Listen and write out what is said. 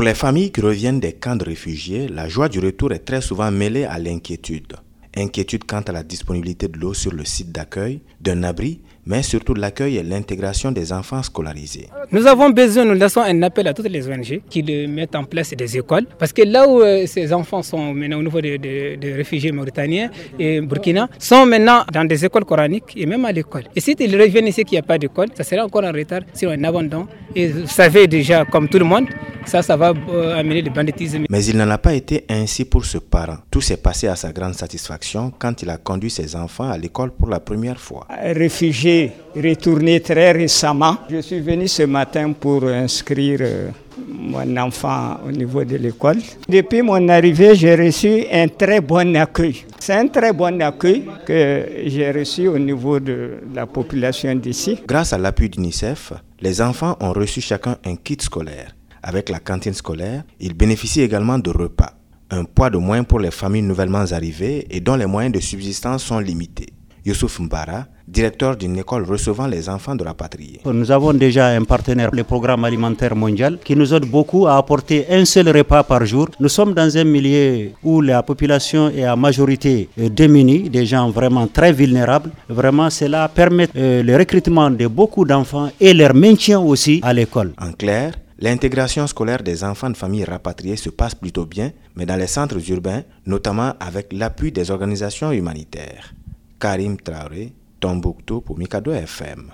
Pour les familles qui reviennent des camps de réfugiés, la joie du retour est très souvent mêlée à l'inquiétude. Inquiétude quant à la disponibilité de l'eau sur le site d'accueil, d'un abri, mais surtout de l'accueil et l'intégration des enfants scolarisés. Nous avons besoin, nous laissons un appel à toutes les ONG qui mettent en place des écoles, parce que là où euh, ces enfants sont maintenant au niveau des réfugiés mauritaniens et burkina, sont maintenant dans des écoles coraniques et même à l'école. Et si ils reviennent ici qu'il n'y a pas d'école, ça serait encore en retard sur un abandon. Et vous savez déjà, comme tout le monde, ça, ça va euh, amener le banditisme. Mais il n'en a pas été ainsi pour ce parent. Tout s'est passé à sa grande satisfaction quand il a conduit ses enfants à l'école pour la première fois. Réfugié, retourné très récemment, je suis venu ce matin pour inscrire euh, mon enfant au niveau de l'école. Depuis mon arrivée, j'ai reçu un très bon accueil. C'est un très bon accueil que j'ai reçu au niveau de la population d'ici. Grâce à l'appui d'UNICEF, les enfants ont reçu chacun un kit scolaire. Avec la cantine scolaire, ils bénéficient également de repas, un poids de moins pour les familles nouvellement arrivées et dont les moyens de subsistance sont limités. Youssouf Mbara, directeur d'une école recevant les enfants de la patrie. Nous avons déjà un partenaire, le programme alimentaire mondial, qui nous aide beaucoup à apporter un seul repas par jour. Nous sommes dans un milieu où la population est à majorité démunie, des gens vraiment très vulnérables. Vraiment, cela permet euh, le recrutement de beaucoup d'enfants et leur maintien aussi à l'école. En clair, L'intégration scolaire des enfants de familles rapatriées se passe plutôt bien, mais dans les centres urbains, notamment avec l'appui des organisations humanitaires. Karim Traoré, Tombouctou pour Mikado FM.